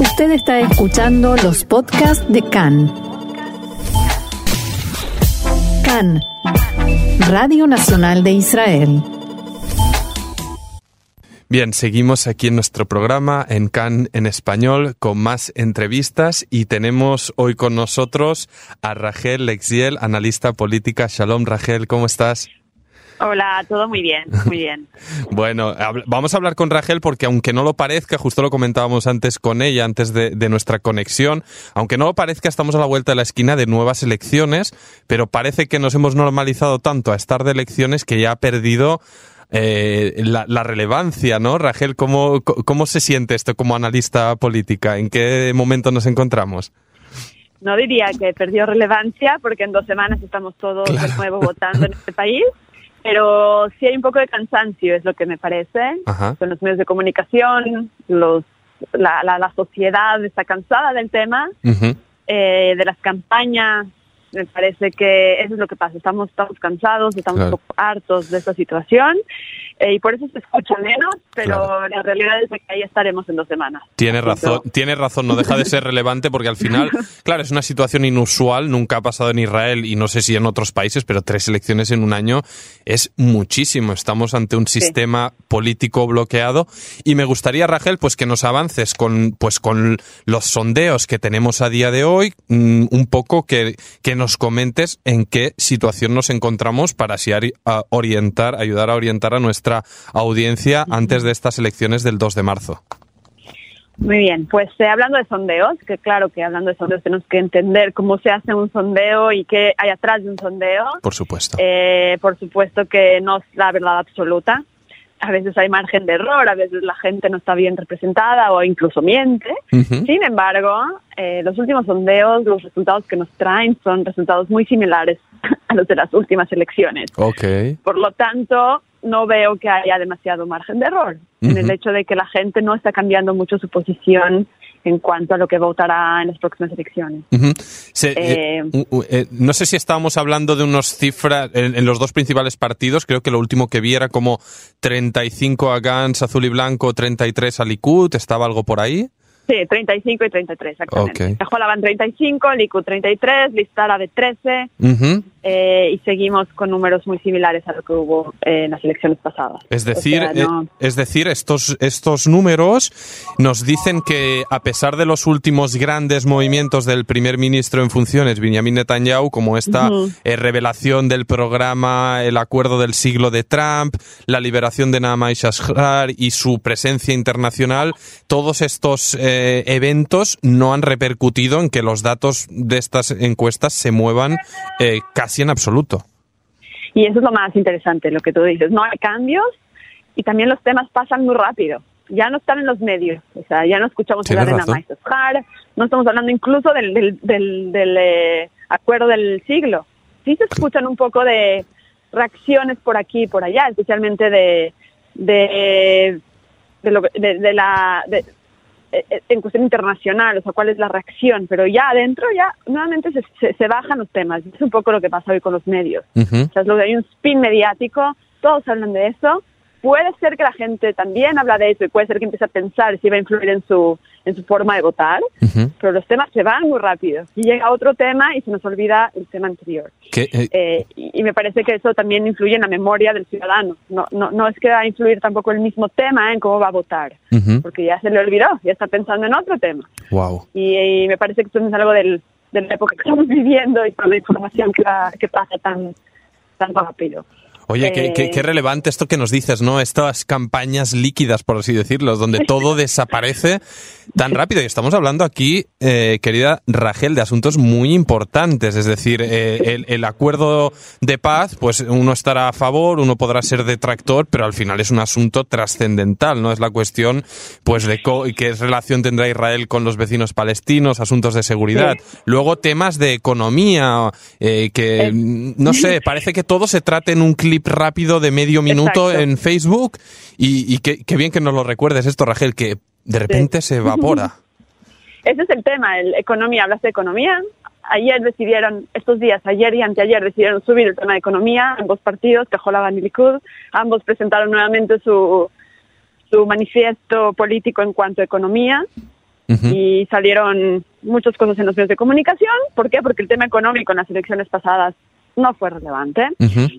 Usted está escuchando los podcasts de CAN. CAN, Radio Nacional de Israel. Bien, seguimos aquí en nuestro programa en CAN en español con más entrevistas y tenemos hoy con nosotros a Rachel Lexiel, analista política. Shalom, Rachel, ¿cómo estás? Hola, todo muy bien, muy bien. bueno, vamos a hablar con Rachel porque aunque no lo parezca, justo lo comentábamos antes con ella, antes de, nuestra conexión, aunque no lo parezca, estamos a la vuelta de la esquina de nuevas elecciones, pero parece que nos hemos normalizado tanto a estar de elecciones que ya ha perdido eh, la, relevancia, ¿no? Rachel, ¿cómo, ¿cómo se siente esto como analista política? ¿En qué momento nos encontramos? No diría que perdió relevancia porque en dos semanas estamos todos de nuevo votando en este país pero sí hay un poco de cansancio, es lo que me parece. Con los medios de comunicación, los, la, la, sociedad está cansada del tema, eh, de las campañas. Me parece que eso es lo que pasa. Estamos, estamos cansados, estamos un poco hartos de esta situación eh, y por eso se escucha menos, pero la realidad es que ahí estaremos en dos semanas. Tiene razón, tiene razón, no deja de ser relevante porque al final, claro, es una situación inusual, nunca ha pasado en Israel y no sé si en otros países, pero tres elecciones en un año es muchísimo. Estamos ante un sistema político bloqueado y me gustaría, Rachel, pues que nos avances con, pues con los sondeos que tenemos a día de hoy, mm, un poco que, que nos comentes en qué situación nos encontramos para así orientar, ayudar a orientar a nuestra audiencia antes de estas elecciones del 2 de marzo? Muy bien, pues eh, hablando de sondeos, que claro que hablando de sondeos tenemos que entender cómo se hace un sondeo y qué hay atrás de un sondeo. Por supuesto. Eh, por supuesto que no es la verdad absoluta. A veces hay margen de error, a veces la gente no está bien representada o incluso miente. Sin embargo, eh, los últimos sondeos, los resultados que nos traen son resultados muy similares a los de las últimas elecciones. Okay. Por lo tanto, no veo que haya demasiado margen de error en el hecho de que la gente no está cambiando mucho su posición en cuanto a lo que votará en las próximas elecciones. Eh, eh, eh, no sé si estábamos hablando de unos cifras en, los dos principales partidos, creo que lo último que vi era como 35 a Gans, azul y blanco, 33 a Likud, ¿estaba algo por ahí? Sí, 35 y 33, exactamente. Okay. van 35, Likud 33, Listara de 13 eh, y seguimos con números muy similares a lo que hubo en las elecciones pasadas. Es decir, eh, es decir estos, estos números nos dicen que a pesar de los últimos grandes movimientos del primer ministro en funciones, Benjamin Netanyahu, como esta eh, revelación del programa, el acuerdo del siglo de Trump, la liberación de Naamay Shashar y su presencia internacional, todos estos eh, eventos no han repercutido en que los datos de estas encuestas se muevan eh, casi en absoluto. Y eso es lo más interesante, lo que tú dices. No hay cambios y también los temas pasan muy rápido. Ya no están en los medios, o sea, ya no escuchamos hablar de Namai no estamos hablando incluso del, del, del, eh, acuerdo del siglo. Sí se escuchan un poco de reacciones por aquí y por allá, especialmente de, de, de, lo, de la, eh, eh, en cuestión internacional, o sea, cuál es la reacción, pero ya adentro ya nuevamente se, se, bajan los temas. Es un poco lo que pasa hoy con los medios. O sea, es lo que hay un spin mediático, todos hablan de eso, puede ser que la gente también habla de eso y puede ser que empiece a pensar si va a influir en su, en su forma de votar, pero los temas se van muy rápido. Y llega otro tema y se nos olvida el tema anterior. Eh, eh, y, me parece que eso también influye en la memoria del ciudadano. No, no, no es que va a influir tampoco el mismo tema en cómo va a votar, porque ya se le olvidó, ya está pensando en otro tema. Wow. Y, me parece que eso es algo del, de la época que estamos viviendo y con la información que, que pasa tan, tan rápido. Oye, qué, qué, relevante esto que nos dices, ¿no? Estas campañas líquidas, por así decirlo, donde todo desaparece tan rápido. Y estamos hablando aquí, eh, querida Rachel, de asuntos muy importantes. Es decir, eh, el, acuerdo de paz, pues uno estará a favor, uno podrá ser detractor, pero al final es un asunto trascendental, ¿no? Es la cuestión, pues, de qué relación tendrá Israel con los vecinos palestinos, asuntos de seguridad. Luego temas de economía, eh, que, no sé, parece que todo se trata en un clip rápido de medio minuto en Facebook y, y qué, bien que nos lo recuerdes esto, Rachel, que de repente se evapora. Ese es el tema, el economía, hablas de economía. Ayer decidieron, estos días, ayer y anteayer, decidieron subir el tema de economía, ambos partidos, Cajolaban y Likud, ambos presentaron nuevamente su, su manifiesto político en cuanto a economía. y salieron muchas cosas en los medios de comunicación. ¿Por qué? Porque el tema económico en las elecciones pasadas no fue relevante.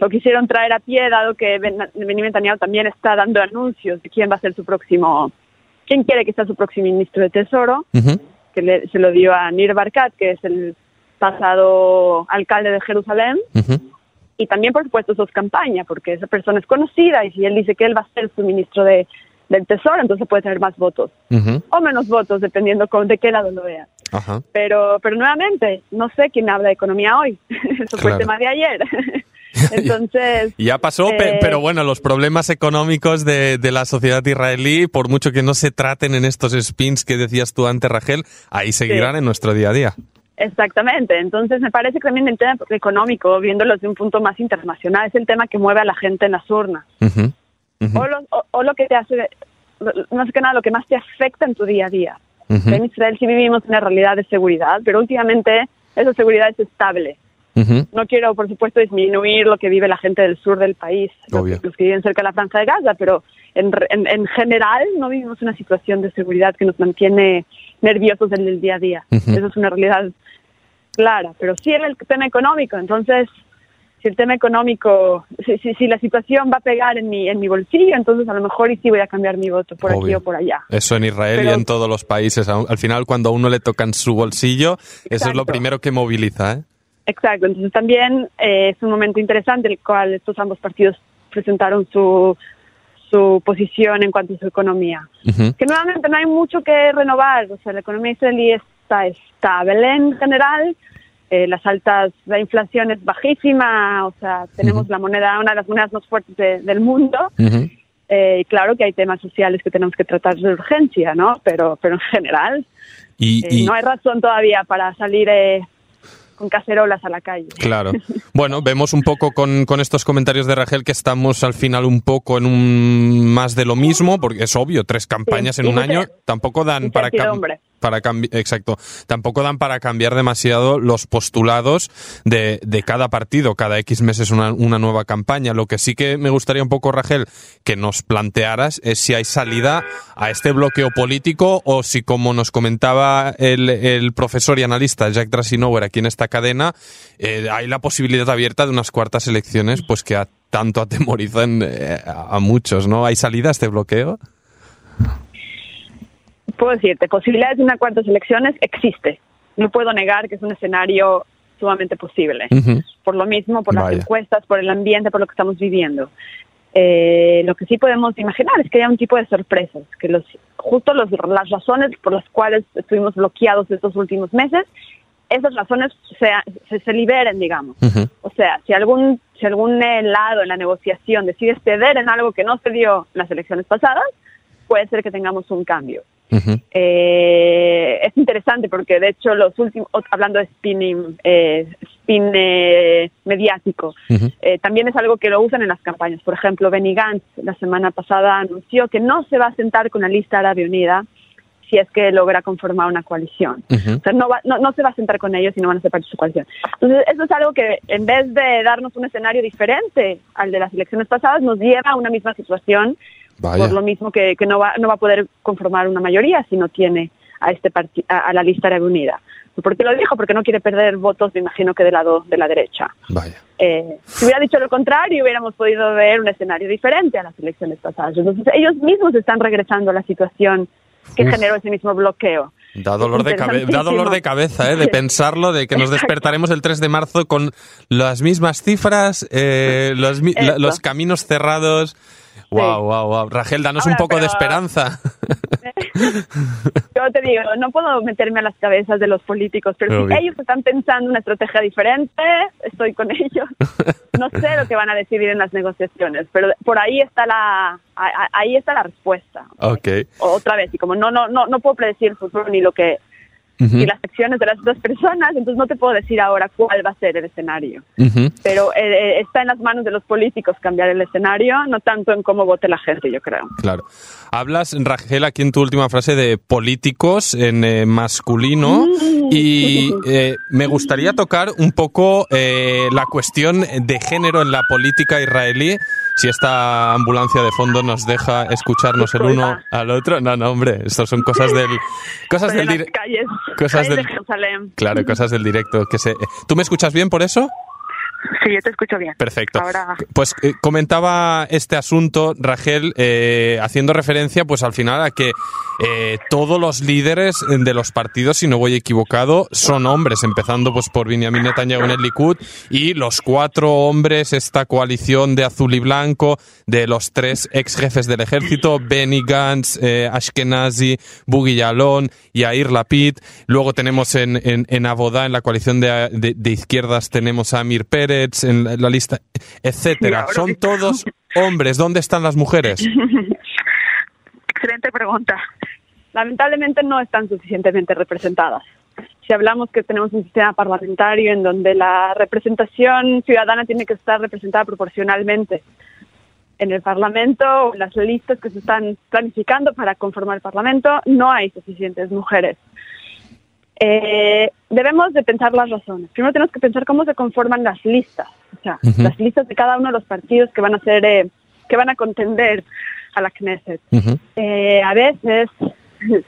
Lo quisieron traer a pie, dado que Benjamin Netanyahu también está dando anuncios de quién va a ser su próximo, quién quiere que sea su próximo ministro de Tesoro, que se lo dio a Nir Barkat, que es el pasado alcalde de Jerusalén. Y también, por supuesto, su campaña, porque esa persona es conocida y si él dice que él va a ser su ministro de, del Tesoro, entonces puede tener más votos. O menos votos, dependiendo de qué lado lo Pero, pero nuevamente, no sé quién habla de economía hoy. Eso fue el tema de ayer. Entonces. ya pasó, eh, pero bueno, los problemas económicos de, de, la sociedad israelí, por mucho que no se traten en estos spins que decías tú antes, Rachel, ahí seguirán en nuestro día a día. Exactamente. Entonces, me parece que también el tema económico, viéndolo desde un punto más internacional, es el tema que mueve a la gente en las urnas. O, lo, o, lo que te hace, sé qué nada, lo que más te afecta en tu día a día. En Israel sí vivimos una realidad de seguridad, pero últimamente esa seguridad es estable. No quiero, por supuesto, disminuir lo que vive la gente del sur del país, los, que viven cerca de la franja de Gaza, pero en, en, general no vivimos una situación de seguridad que nos mantiene nerviosos en el día a día. Eso es una realidad clara, pero sí en el tema económico. Entonces, si el tema económico, si, si, la situación va a pegar en mi, en mi bolsillo, entonces a lo mejor y sí voy a cambiar mi voto por aquí o por allá. Eso en Israel y en todos los países. Al final, cuando a uno le tocan su bolsillo, eso es lo primero que moviliza. ¿eh? Exacto, entonces también eh, es un momento interesante en el cual estos ambos partidos presentaron su, su posición en cuanto a su economía. Que nuevamente no hay mucho que renovar, o sea, la economía israelí está estable en general, eh, las altas, la inflación es bajísima, o sea, tenemos la moneda, una de las monedas más fuertes del mundo. Eh, y claro que hay temas sociales que tenemos que tratar de urgencia, ¿no? Pero, pero en general, y, no hay razón todavía para salir con cacerolas a la calle. Claro. Bueno, vemos un poco con, con, estos comentarios de Rachel que estamos al final un poco en un más de lo mismo, porque es obvio, tres campañas en un año tampoco dan para para exacto, tampoco dan para cambiar demasiado los postulados de, de cada partido. Cada X meses una, una nueva campaña. Lo que sí que me gustaría un poco, Rachel, que nos plantearas es si hay salida a este bloqueo político o si, como nos comentaba el, el profesor y analista Jack Drasinower aquí en esta cadena, eh, hay la posibilidad abierta de unas cuartas elecciones pues que a, tanto atemorizan eh, a muchos, ¿no? ¿Hay salida a este bloqueo? Puedo decirte, posibilidades de una cuarta elecciones existe. No puedo negar que es un escenario sumamente posible. Por lo mismo, por las encuestas, por el ambiente, por lo que estamos viviendo. Eh, lo que sí podemos imaginar es que haya un tipo de sorpresas, que los, justo los, las razones por las cuales estuvimos bloqueados estos últimos meses, esas razones se, se, liberen, digamos. O sea, si algún, si algún lado en la negociación decide ceder en algo que no se dio en las elecciones pasadas, puede ser que tengamos un cambio. Eh, es interesante porque de hecho los últimos, hablando de spinning, eh, spin eh, mediático, también es algo que lo usan en las campañas. Por ejemplo, Benny Gantz la semana pasada anunció que no se va a sentar con la lista árabe unida si es que logra conformar una coalición. O sea, no, no, se va a sentar con ellos y no van a ser parte de su coalición. Entonces, eso es algo que en vez de darnos un escenario diferente al de las elecciones pasadas, nos lleva a una misma situación por lo mismo que, que, no, va, no va a poder conformar una mayoría si no tiene a, este a, la lista reunida. ¿Por qué lo dijo? Porque no quiere perder votos, me imagino que del lado de la derecha. Eh, si hubiera dicho lo contrario, hubiéramos podido ver un escenario diferente a las elecciones pasadas. Entonces, ellos mismos están regresando a la situación que generó ese mismo bloqueo. Da dolor, de, da dolor de cabeza, ¿eh? de pensarlo, de que nos despertaremos el 3 de marzo con las mismas cifras, eh, los, los caminos cerrados. Wow, wow, wow. Rachel, danos un poco de esperanza. Yo te digo, no puedo meterme a las cabezas de los políticos, pero si ellos están pensando una estrategia diferente, estoy con ellos. No sé lo que van a decidir en las negociaciones, pero por ahí está la ahí está la respuesta. Okay. Otra vez, y como no no no no puedo predecir el futuro ni lo que y las acciones de las dos personas, entonces no te puedo decir ahora cuál va a ser el escenario. Pero eh, eh, está en las manos de los políticos cambiar el escenario, no tanto en cómo vote la gente, yo creo. Claro. Hablas, Rachel, aquí en tu última frase de políticos en eh, masculino y eh, me gustaría tocar un poco eh, la cuestión de género en la política israelí. Si esta ambulancia de fondo nos deja escucharnos el uno al otro. No, no, hombre, estas son cosas del... Cosas del en las dire- calles, cosas del- de Jerusalén. Claro, cosas del directo. Que se... ¿Tú me escuchas bien por eso? Sí, yo te escucho bien. Perfecto. Ahora- Pues eh, comentaba este asunto, Rachel, eh, haciendo referencia, pues al final a que eh, todos los líderes de los partidos, si no voy equivocado, son hombres, empezando pues por Benjamin Netanyahu en el Likud y los cuatro hombres, esta coalición de azul y blanco, de los tres ex jefes del ejército, Benny Gantz, Ashkenazi, Buggy Yalon, Yair Lapid. Luego tenemos en, en, en Abodá, en la coalición de, de- de izquierdas, tenemos a Amir Pérez, en la, la lista, etcétera. Son todos hombres. ¿Dónde están las mujeres? Excelente pregunta. Lamentablemente no están suficientemente representadas. Si hablamos que tenemos un sistema parlamentario en donde la representación ciudadana tiene que estar representada proporcionalmente en el Parlamento o en las listas que se están planificando para conformar el Parlamento, no hay suficientes mujeres. Eh, debemos de pensar las razones. Primero tenemos que pensar cómo se conforman las listas, o sea, las listas de cada uno de los partidos que van a ser, eh, que van a contender a la Knesset. Eh, a veces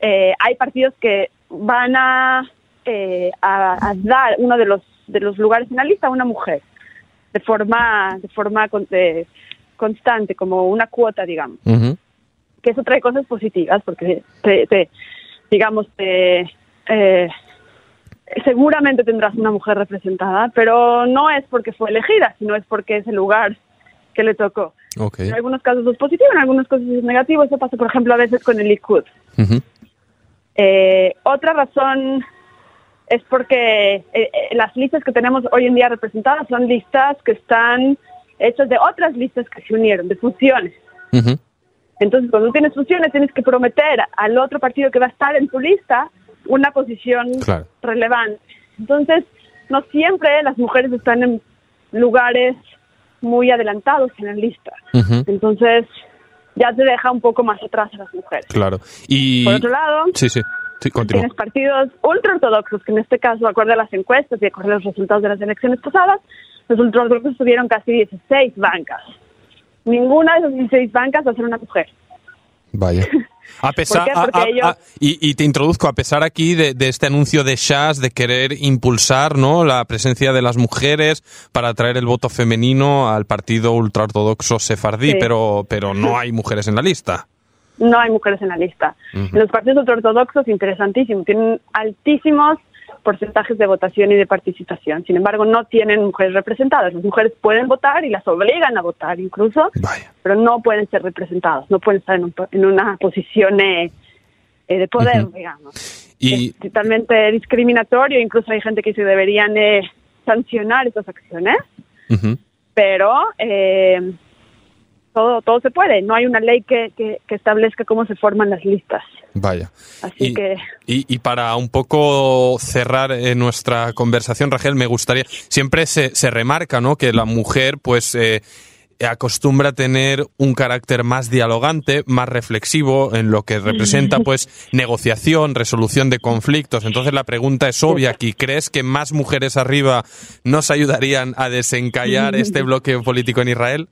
eh, hay partidos que van a, eh, a, a dar uno de los de los lugares en la lista a una mujer de forma de forma con- de- constante como una cuota digamos Ujú. que eso trae cosas positivas porque te, te- digamos te, eh, seguramente tendrás una mujer representada pero no es porque fue elegida sino es porque es el lugar que le tocó en algunos casos es positivo, en algunos casos es negativo. Eso pasa, por ejemplo, a veces con el Likud. Ujú. Eh, otra razón es porque eh, eh, las listas que tenemos hoy en día representadas son listas que están hechas de otras listas que se unieron, de fusiones. Entonces, cuando tienes fusiones, tienes que prometer al otro partido que va a estar en tu lista una posición Claro. relevante. Entonces, no siempre las mujeres están en lugares muy adelantados en la lista. Ujú. Entonces, ya te deja un poco más atrás a las mujeres. Claro. Y... Por otro lado, Sí, sí. Sí, tienes partidos ultraortodoxos, que en este caso, acorde a las encuestas y acorde a los resultados de las elecciones pasadas, los ultraortodoxos tuvieron casi 16 bancas. Ninguna de esas 16 bancas va a ser una mujer. Vaya. A pesar, a- a- ellos- a- y, y te introduzco, a pesar aquí de, de este anuncio de Shas de querer impulsar ¿no? la presencia de las mujeres para atraer el voto femenino al partido ultraortodoxo sefardí, Sí. pero, pero no hay mujeres en la lista. No hay mujeres en la lista. Los partidos ultraortodoxos, interesantísimo, tienen altísimos porcentajes de votación y de participación. Sin embargo, no tienen mujeres representadas. Las mujeres pueden votar y las obligan a votar incluso, Vaya. pero no pueden ser representadas, no pueden estar en, un en una posición eh, eh, de poder, digamos. Y, Es totalmente discriminatorio, incluso hay gente que dice que deberían eh, sancionar estas acciones, pero eh, todo, todo se puede. No hay una ley que, que, que establezca cómo se forman las listas. Vaya. Así y, que- y, y para un poco cerrar eh, nuestra conversación, Rachel, me gustaría, siempre se, se remarca, ¿no? Que la mujer, pues, eh, acostumbra a tener un carácter más dialogante, más reflexivo, en lo que representa, pues, negociación, resolución de conflictos. Entonces la pregunta es obvia aquí. ¿Crees que más mujeres arriba nos ayudarían a desencallar este bloqueo político en Israel?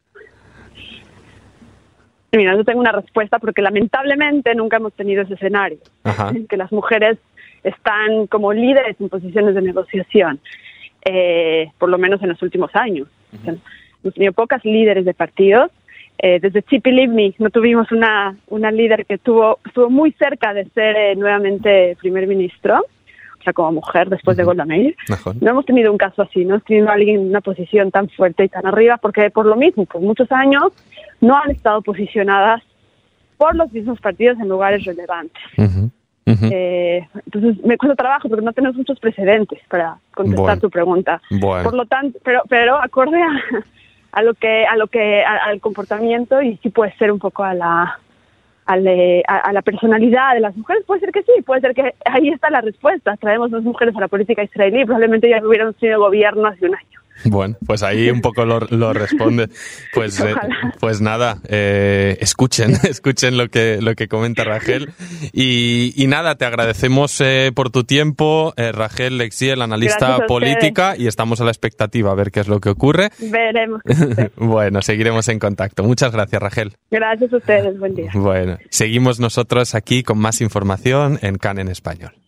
Mira, yo tengo una respuesta porque lamentablemente nunca hemos tenido ese escenario, Ajá. en que las mujeres están como líderes en posiciones de negociación, eh, por lo menos en los últimos años. O sea, hemos tenido pocas líderes de partidos. Eh, desde Chippy Livni no tuvimos una, una líder que tuvo, estuvo muy cerca de ser eh, nuevamente primer ministro, o sea, como mujer después de. Golda Meir. Mejor. No hemos tenido un caso así, no hemos tenido a alguien en una posición tan fuerte y tan arriba, porque por lo mismo, por muchos años, no han estado posicionadas por los mismos partidos en lugares relevantes. Eh, entonces, me cuesta trabajo porque no tenemos muchos precedentes para contestar Bueno. tu pregunta. Bueno. Por lo tanto, pero, pero acorde a, a lo que, a lo que, a- al comportamiento y sí puede ser un poco a la, a, le- a- a la personalidad de las mujeres, puede ser que sí, puede ser que ahí está la respuesta. Traemos dos mujeres a la política israelí, probablemente ya hubiéramos tenido gobierno hace un año. Bueno, pues ahí un poco lo, responde. Pues, eh, pues nada, eh, escuchen, escuchen lo que, lo que comenta Rachel. Y, y nada, te agradecemos eh, por tu tiempo, Rachel Lexiel, analista política, y estamos a la expectativa a ver qué es lo que ocurre. Veremos. bueno, seguiremos en contacto. Muchas gracias, Rachel. Gracias a ustedes, buen día. Bueno, seguimos nosotros aquí con más información en CAN en español.